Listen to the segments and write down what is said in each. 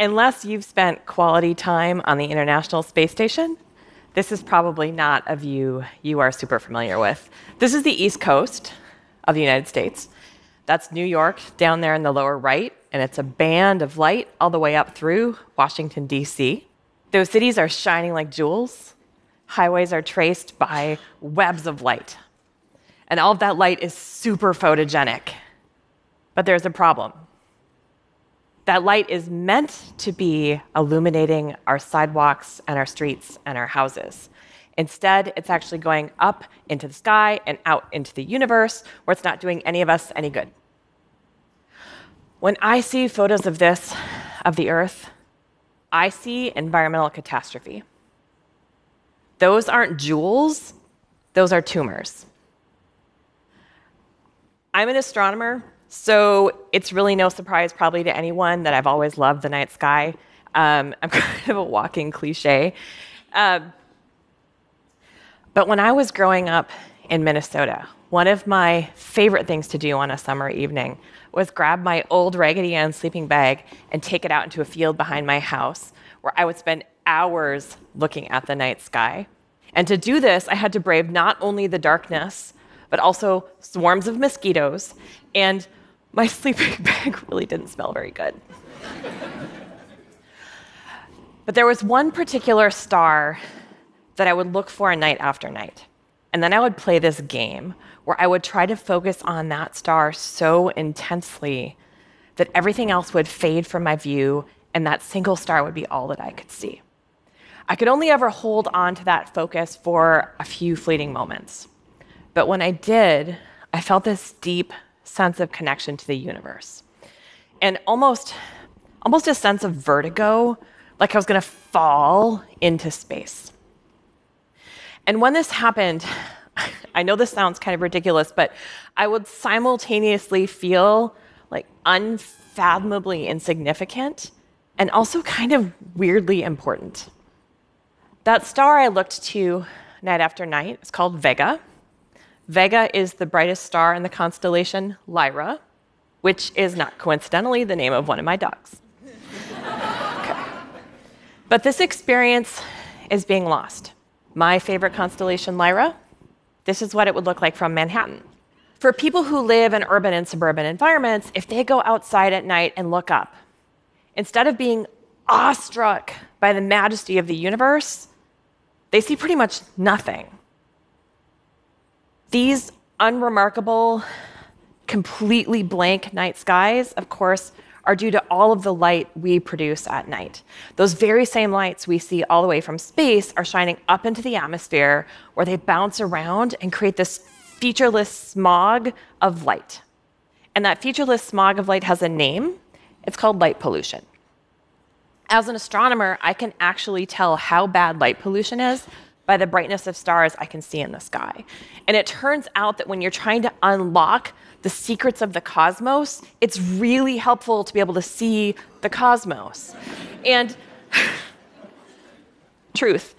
unless you've spent quality time on the International Space Station, this is probably not a view you are super familiar with. This is the East Coast of the United States. That's New York down there in the lower right, and it's a band of light all the way up through Washington, D.C. Those cities are shining like jewels. Highways are traced by webs of light. And all of that light is super photogenic. But there's a problem. That light is meant to be illuminating our sidewalks and our streets and our houses. Instead, it's actually going up into the sky and out into the universe, where it's not doing any of us any good. When I see photos of this, of the Earth, I see environmental catastrophe. Those aren't jewels, those are tumors. I'm an astronomer, so it's really no surprise, probably to anyone, that I've always loved the night sky. Um, I'm kind of a walking cliche. Uh, but when I was growing up in Minnesota, one of my favorite things to do on a summer evening was grab my old Raggedy Ann sleeping bag and take it out into a field behind my house where I would spend hours looking at the night sky. And to do this, I had to brave not only the darkness, but also swarms of mosquitoes, and my sleeping bag really didn't smell very good. but there was one particular star that I would look for night after night. And then I would play this game where I would try to focus on that star so intensely that everything else would fade from my view and that single star would be all that I could see. I could only ever hold on to that focus for a few fleeting moments. But when I did, I felt this deep sense of connection to the universe and almost, almost a sense of vertigo, like I was going to fall into space. And when this happened, I know this sounds kind of ridiculous, but I would simultaneously feel like unfathomably insignificant and also kind of weirdly important. That star I looked to night after night is called Vega. Vega is the brightest star in the constellation Lyra, which is not coincidentally the name of one of my dogs. But this experience is being lost. My favorite constellation, Lyra, this is what it would look like from Manhattan. For people who live in urban and suburban environments, if they go outside at night and look up, instead of being awestruck by the majesty of the universe, they see pretty much nothing. These unremarkable, completely blank night skies, of course, are due to all of the light we produce at night. Those very same lights we see all the way from space are shining up into the atmosphere where they bounce around and create this featureless smog of light. And that featureless smog of light has a name. It's called light pollution. As an astronomer, I can actually tell how bad light pollution is by the brightness of stars I can see in the sky. And it turns out that when you're trying to unlock the secrets of the cosmos, it's really helpful to be able to see the cosmos. And truth.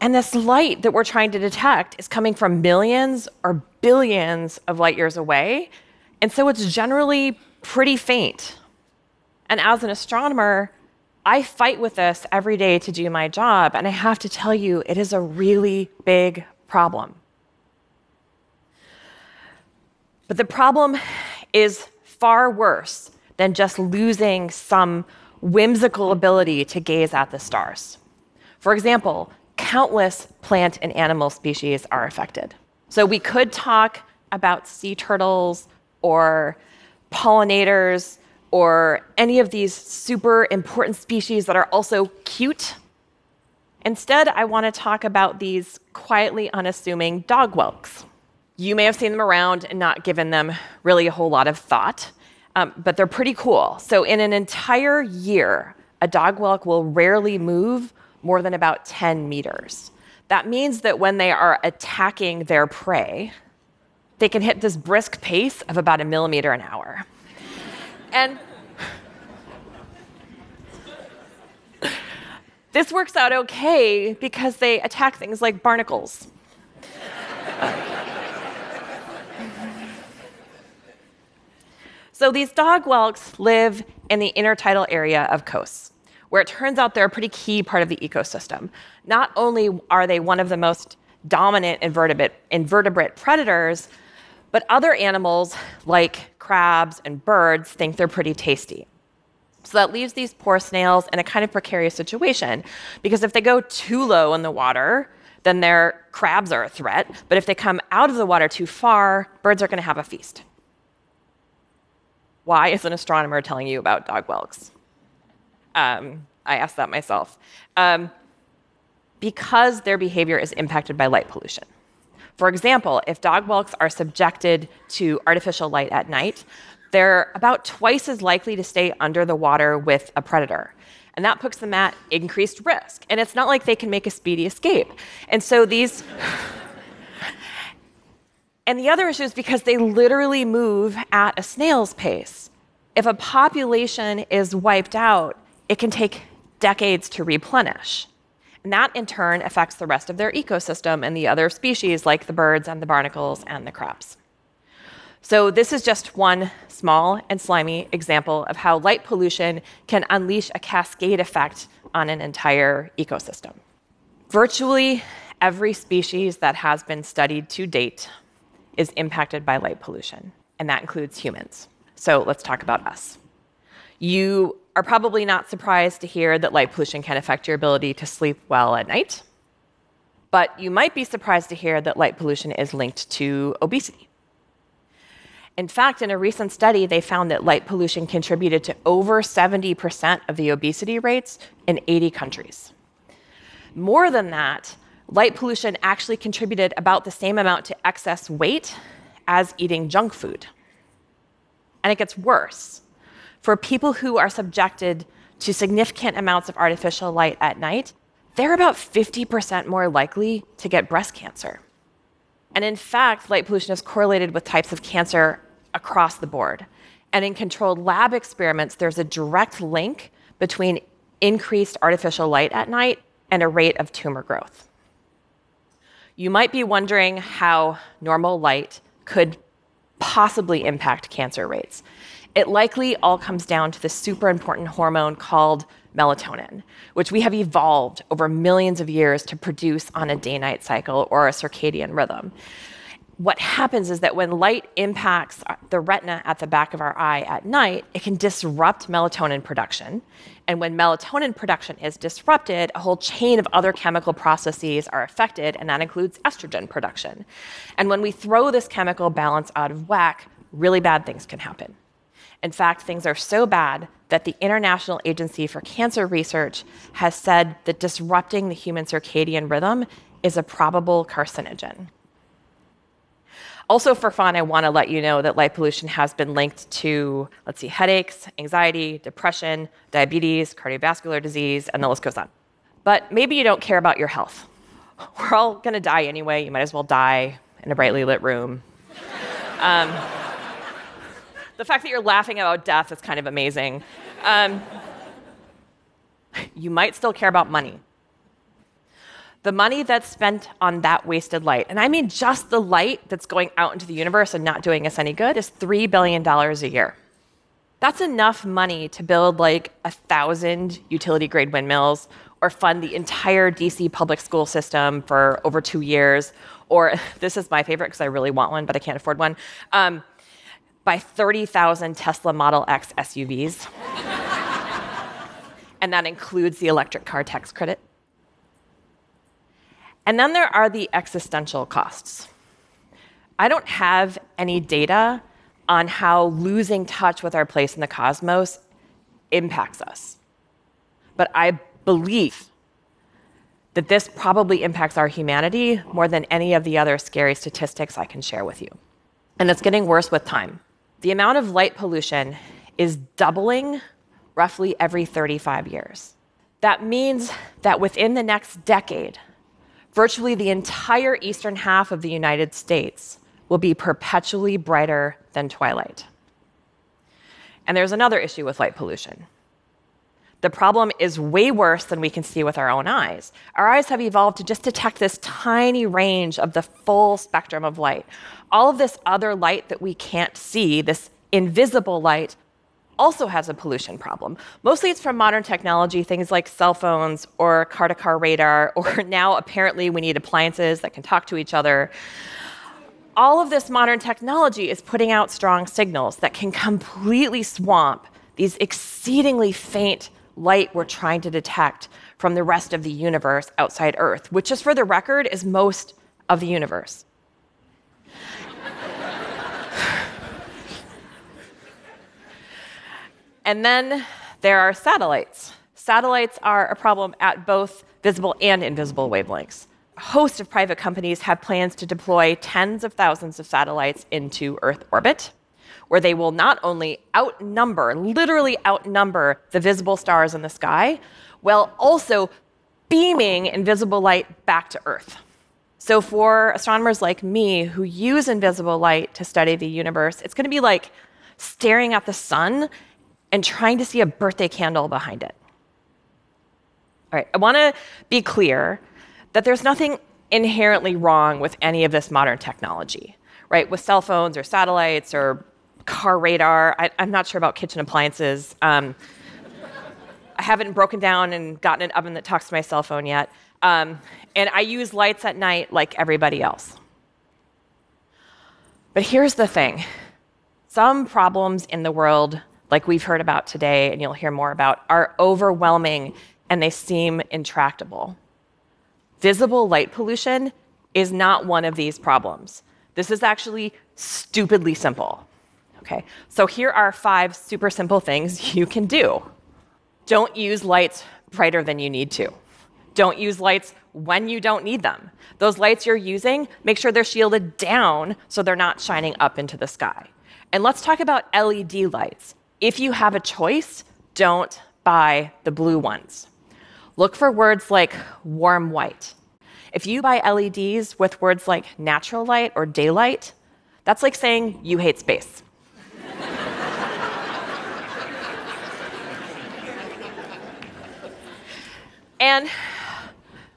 And this light that we're trying to detect is coming from millions or billions of light years away. And so it's generally pretty faint. And as an astronomer, I fight with this every day to do my job, and I have to tell you, it is a really big problem. But the problem is far worse than just losing some whimsical ability to gaze at the stars. For example, countless plant and animal species are affected. So we could talk about sea turtles or pollinators or any of these super important species that are also cute. Instead, I want to talk about these quietly unassuming dog whelks. You may have seen them around and not given them really a whole lot of thought, um, but they're pretty cool. So, in an entire year, a dog whelk will rarely move more than about 10 meters. That means that when they are attacking their prey, they can hit this brisk pace of about a millimeter an hour. And this works out okay because they attack things like barnacles. So these dog whelks live in the intertidal area of coasts, where it turns out they're a pretty key part of the ecosystem. Not only are they one of the most dominant invertebrate, invertebrate predators, but other animals like crabs and birds think they're pretty tasty. So that leaves these poor snails in a kind of precarious situation because if they go too low in the water, then their crabs are a threat. But if they come out of the water too far, birds are going to have a feast. Why is an astronomer telling you about dog whelks? Um, I asked that myself. Um, because their behavior is impacted by light pollution. For example, if dog whelks are subjected to artificial light at night, they're about twice as likely to stay under the water with a predator. And that puts them at increased risk. And it's not like they can make a speedy escape. And so these. and the other issue is because they literally move at a snail's pace. If a population is wiped out, it can take decades to replenish. And that in turn affects the rest of their ecosystem and the other species like the birds and the barnacles and the crabs. So, this is just one small and slimy example of how light pollution can unleash a cascade effect on an entire ecosystem. Virtually every species that has been studied to date is impacted by light pollution, and that includes humans. So, let's talk about us. You are probably not surprised to hear that light pollution can affect your ability to sleep well at night, but you might be surprised to hear that light pollution is linked to obesity. In fact, in a recent study, they found that light pollution contributed to over 70% of the obesity rates in 80 countries. More than that, light pollution actually contributed about the same amount to excess weight as eating junk food. And it gets worse. For people who are subjected to significant amounts of artificial light at night, they're about 50% more likely to get breast cancer. And in fact, light pollution is correlated with types of cancer across the board. And in controlled lab experiments, there's a direct link between increased artificial light at night and a rate of tumor growth. You might be wondering how normal light could possibly impact cancer rates. It likely all comes down to the super important hormone called melatonin, which we have evolved over millions of years to produce on a day night cycle or a circadian rhythm what happens is that when light impacts the retina at the back of our eye at night, it can disrupt melatonin production. And when melatonin production is disrupted, a whole chain of other chemical processes are affected, and that includes estrogen production. And when we throw this chemical balance out of whack, really bad things can happen. In fact, things are so bad that the International Agency for Cancer Research has said that disrupting the human circadian rhythm is a probable carcinogen. Also, for fun, I want to let you know that light pollution has been linked to, let's see, headaches, anxiety, depression, diabetes, cardiovascular disease, and the list goes on. But maybe you don't care about your health. We're all going to die anyway. You might as well die in a brightly lit room. Um, the fact that you're laughing about death is kind of amazing. Um, you might still care about money the money that's spent on that wasted light, and I mean just the light that's going out into the universe and not doing us any good, is $3 billion a year. That's enough money to build like a thousand utility grade windmills or fund the entire DC public school system for over two years. Or this is my favorite because I really want one, but I can't afford one. Um, buy 30,000 Tesla Model X SUVs. and that includes the electric car tax credit. And then there are the existential costs. I don't have any data on how losing touch with our place in the cosmos impacts us. But I believe that this probably impacts our humanity more than any of the other scary statistics I can share with you. And it's getting worse with time. The amount of light pollution is doubling roughly every 35 years. That means that within the next decade, virtually the entire eastern half of the United States will be perpetually brighter than twilight. And there's another issue with light pollution. The problem is way worse than we can see with our own eyes. Our eyes have evolved to just detect this tiny range of the full spectrum of light. All of this other light that we can't see, this invisible light also has a pollution problem. Mostly it's from modern technology, things like cell phones or car to car radar, or now apparently we need appliances that can talk to each other. All of this modern technology is putting out strong signals that can completely swamp these exceedingly faint light we're trying to detect from the rest of the universe outside Earth, which, just for the record, is most of the universe. And then there are satellites. Satellites are a problem at both visible and invisible wavelengths. A host of private companies have plans to deploy tens of thousands of satellites into Earth orbit, where they will not only outnumber, literally outnumber the visible stars in the sky, while also beaming invisible light back to Earth. So, for astronomers like me who use invisible light to study the universe, it's going to be like staring at the sun and trying to see a birthday candle behind it. All right, I want to be clear that there's nothing inherently wrong with any of this modern technology, right? With cell phones or satellites or car radar. I, am not sure about kitchen appliances. Um, I haven't broken down and gotten an oven that talks to my cell phone yet. Um, and I use lights at night like everybody else. But here's the thing some problems in the world like we've heard about today and you'll hear more about, are overwhelming and they seem intractable. Visible light pollution is not one of these problems. This is actually stupidly simple. Okay, so here are five super simple things you can do. Don't use lights brighter than you need to. Don't use lights when you don't need them. Those lights you're using, make sure they're shielded down so they're not shining up into the sky. And let's talk about LED lights. If you have a choice, don't buy the blue ones. Look for words like warm white. If you buy LEDs with words like natural light or daylight, that's like saying you hate space. and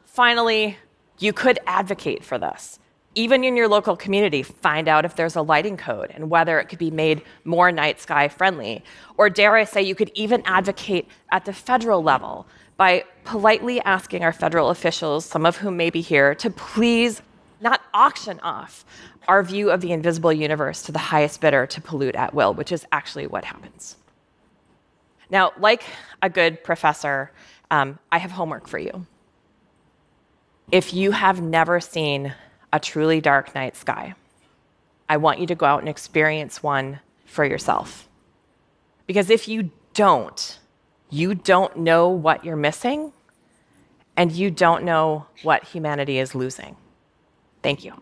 finally, you could advocate for this even in your local community, find out if there's a lighting code and whether it could be made more night sky friendly. Or, dare I say, you could even advocate at the federal level by politely asking our federal officials, some of whom may be here, to please not auction off our view of the invisible universe to the highest bidder to pollute at will, which is actually what happens. Now, like a good professor, um, I have homework for you. If you have never seen a truly dark night sky. I want you to go out and experience one for yourself. Because if you don't, you don't know what you're missing, and you don't know what humanity is losing. Thank you.